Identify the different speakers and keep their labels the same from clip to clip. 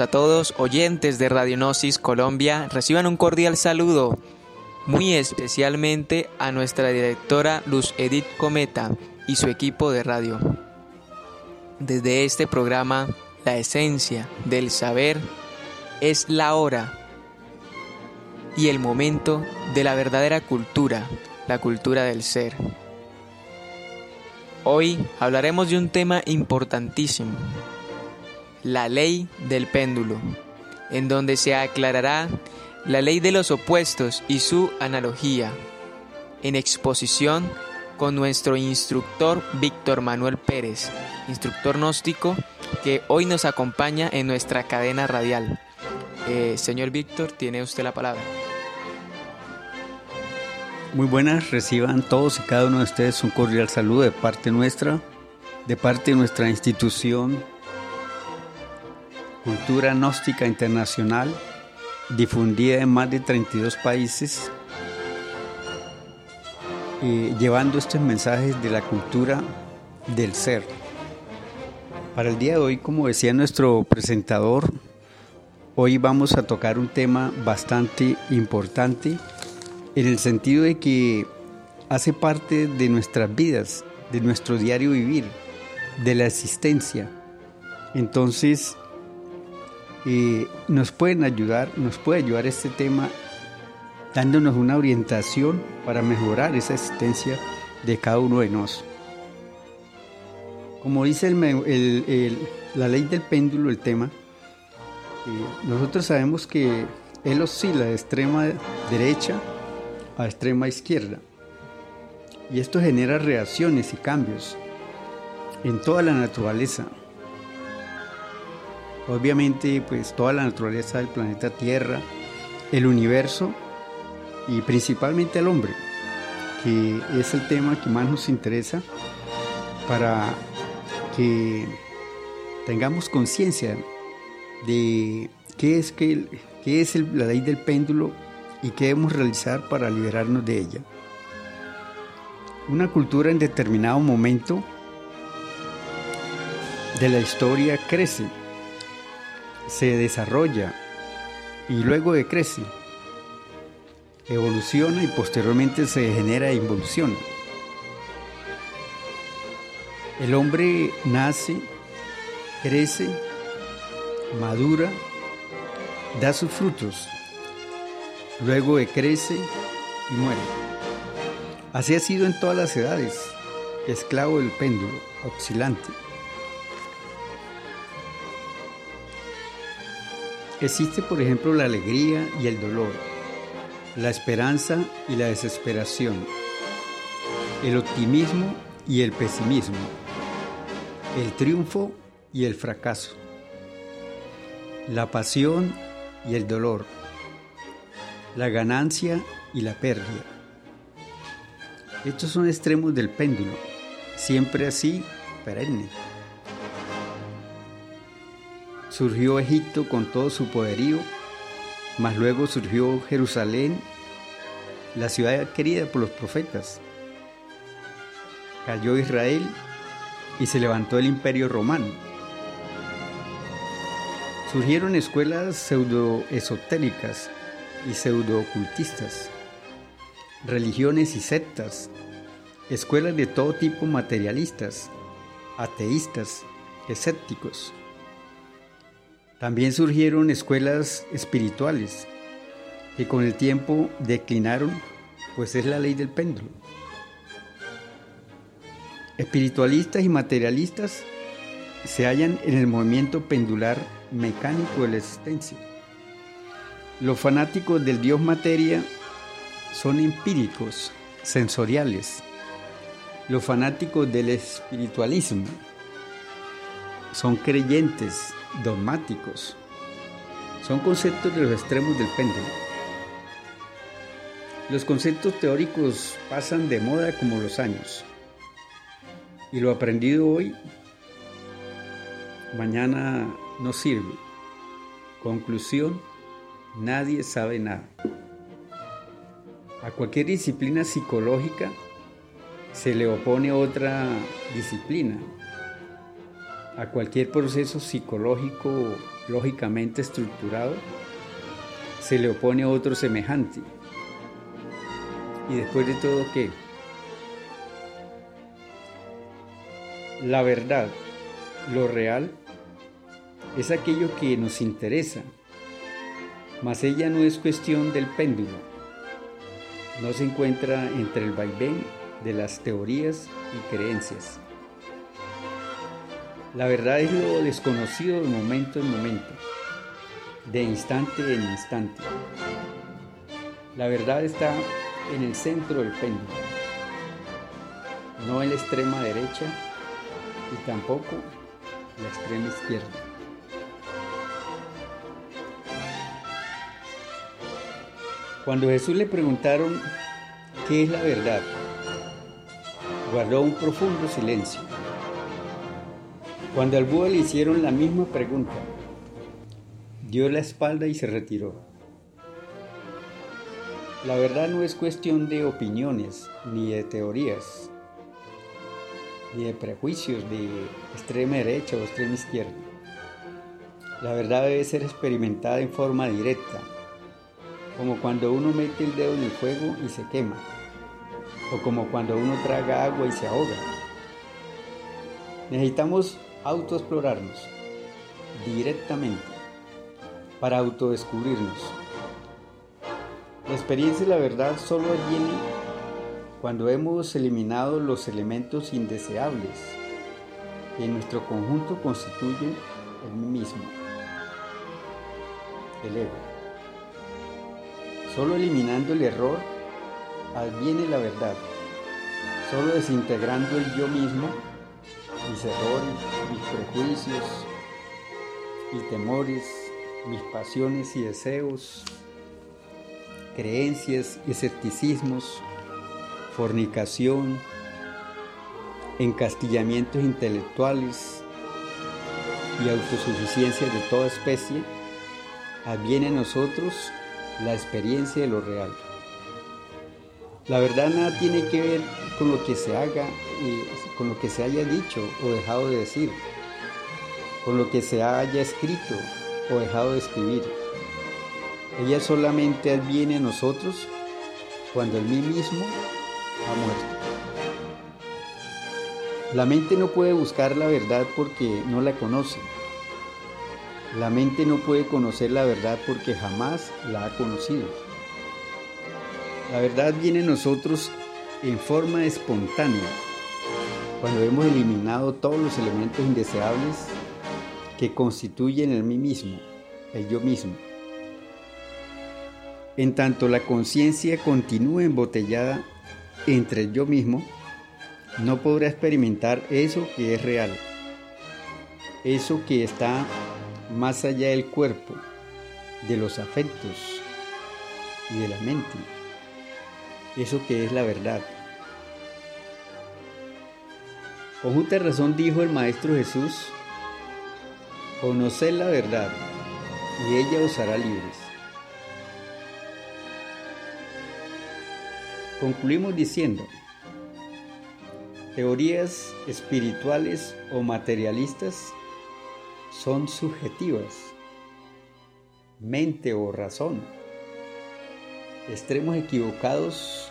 Speaker 1: a todos, oyentes de Radionosis Colombia. Reciban un cordial saludo, muy especialmente a nuestra directora Luz Edith Cometa y su equipo de radio. Desde este programa, la esencia del saber es la hora y el momento de la verdadera cultura, la cultura del ser. Hoy hablaremos de un tema importantísimo, la ley del péndulo, en donde se aclarará la ley de los opuestos y su analogía, en exposición con nuestro instructor Víctor Manuel Pérez, instructor gnóstico que hoy nos acompaña en nuestra cadena radial. Eh, señor Víctor, tiene usted la palabra.
Speaker 2: Muy buenas, reciban todos y cada uno de ustedes un cordial saludo de parte nuestra, de parte de nuestra institución Cultura Gnóstica Internacional, difundida en más de 32 países, eh, llevando estos mensajes de la cultura del ser. Para el día de hoy, como decía nuestro presentador, hoy vamos a tocar un tema bastante importante en el sentido de que hace parte de nuestras vidas, de nuestro diario vivir, de la existencia. Entonces, eh, nos pueden ayudar, nos puede ayudar este tema dándonos una orientación para mejorar esa existencia de cada uno de nosotros. Como dice la ley del péndulo, el tema, eh, nosotros sabemos que él oscila de extrema derecha a extrema izquierda. Y esto genera reacciones y cambios en toda la naturaleza. Obviamente, pues toda la naturaleza del planeta Tierra, el universo y principalmente el hombre, que es el tema que más nos interesa para que tengamos conciencia de qué es, que, qué es la ley del péndulo y qué debemos realizar para liberarnos de ella. Una cultura en determinado momento de la historia crece, se desarrolla y luego decrece, evoluciona y posteriormente se genera e involuciona. El hombre nace, crece, madura, da sus frutos, luego decrece y muere. Así ha sido en todas las edades, esclavo del péndulo, oscilante. Existe, por ejemplo, la alegría y el dolor, la esperanza y la desesperación, el optimismo y el pesimismo, el triunfo y el fracaso, la pasión y el dolor, la ganancia y la pérdida. Estos son extremos del péndulo, siempre así, perenne. Surgió Egipto con todo su poderío, mas luego surgió Jerusalén, la ciudad querida por los profetas. Cayó Israel y se levantó el imperio romano. Surgieron escuelas pseudo-esotéricas y pseudo-ocultistas, religiones y sectas, escuelas de todo tipo materialistas, ateístas, escépticos. También surgieron escuelas espirituales que con el tiempo declinaron, pues es la ley del péndulo. Espiritualistas y materialistas se hallan en el movimiento pendular mecánico de la existencia. Los fanáticos del Dios materia son empíricos, sensoriales. Los fanáticos del espiritualismo son creyentes, dogmáticos. Son conceptos de los extremos del péndulo. Los conceptos teóricos pasan de moda como los años. Y lo aprendido hoy, mañana no sirve. Conclusión, nadie sabe nada. A cualquier disciplina psicológica se le opone otra disciplina. A cualquier proceso psicológico lógicamente estructurado, se le opone otro semejante. Y después de todo, ¿qué? La verdad, lo real, es aquello que nos interesa, mas ella no es cuestión del péndulo, no se encuentra entre el vaivén de las teorías y creencias. La verdad es lo desconocido de momento en momento, de instante en instante. La verdad está en el centro del péndulo, no en la extrema derecha y tampoco la extrema izquierda. Cuando Jesús le preguntaron qué es la verdad, guardó un profundo silencio. Cuando al Buda le hicieron la misma pregunta, dio la espalda y se retiró. La verdad no es cuestión de opiniones ni de teorías, ni de prejuicios de extrema derecha o extrema izquierda. La verdad debe ser experimentada en forma directa, como cuando uno mete el dedo en el fuego y se quema, o como cuando uno traga agua y se ahoga. Necesitamos autoexplorarnos directamente para autodescubrirnos. La experiencia y la verdad solo viene cuando hemos eliminado los elementos indeseables que en nuestro conjunto constituyen el mismo, el ego. Solo eliminando el error adviene la verdad. Solo desintegrando el yo mismo mis errores, mis prejuicios, mis temores, mis pasiones y deseos, creencias escepticismos, fornicación, encastillamientos intelectuales y autosuficiencia de toda especie, adviene en nosotros la experiencia de lo real. La verdad nada tiene que ver con lo que se haga y con lo que se haya dicho o dejado de decir, con lo que se haya escrito o dejado de escribir. Ella solamente adviene a nosotros cuando el mí mismo ha muerto. La mente no puede buscar la verdad porque no la conoce. La mente no puede conocer la verdad porque jamás la ha conocido. La verdad viene a nosotros en forma espontánea, cuando hemos eliminado todos los elementos indeseables que constituyen el mí mismo, el yo mismo. En tanto la conciencia continúe embotellada entre el yo mismo, no podrá experimentar eso que es real, eso que está más allá del cuerpo, de los afectos y de la mente eso que es la verdad. Con justa razón dijo el Maestro Jesús, conoced la verdad y ella os hará libres. Concluimos diciendo, teorías espirituales o materialistas son subjetivas, mente o razón extremos equivocados,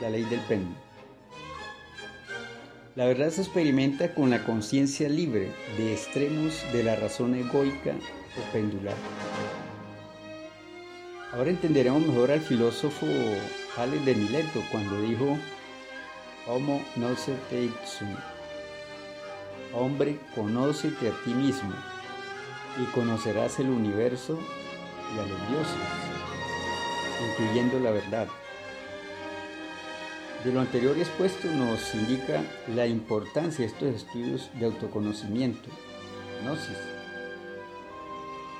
Speaker 2: la ley del péndulo. La verdad se experimenta con la conciencia libre de extremos de la razón egoica o pendular. Ahora entenderemos mejor al filósofo Alex de Mileto cuando dijo Homo se te ipsum. Hombre, conócete a ti mismo y conocerás el universo y a los dioses incluyendo la verdad. De lo anterior expuesto nos indica la importancia de estos estudios de autoconocimiento, gnosis,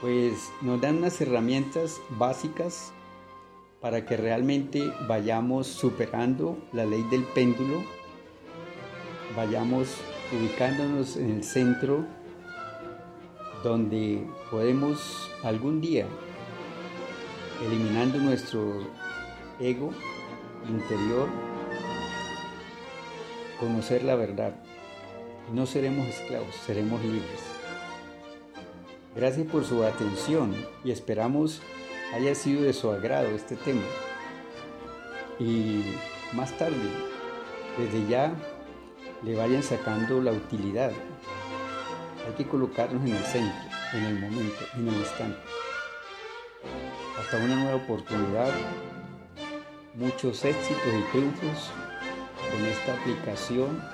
Speaker 2: pues nos dan unas herramientas básicas para que realmente vayamos superando la ley del péndulo, vayamos ubicándonos en el centro donde podemos algún día eliminando nuestro ego interior, conocer la verdad. No seremos esclavos, seremos libres. Gracias por su atención y esperamos haya sido de su agrado este tema. Y más tarde, desde ya, le vayan sacando la utilidad. Hay que colocarnos en el centro, en el momento, en el instante. Hasta una nueva oportunidad, muchos éxitos y triunfos con esta aplicación,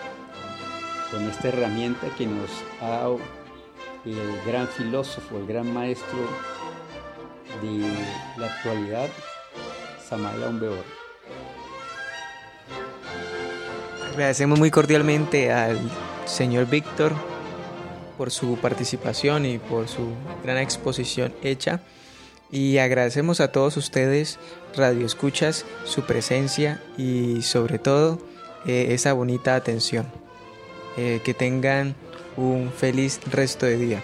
Speaker 2: con esta herramienta que nos ha dado el gran filósofo, el gran maestro de la actualidad, Samael Aumbeor.
Speaker 1: Agradecemos muy cordialmente al señor Víctor por su participación y por su gran exposición hecha. Y agradecemos a todos ustedes, Radio Escuchas, su presencia y sobre todo eh, esa bonita atención. Eh, que tengan un feliz resto de día.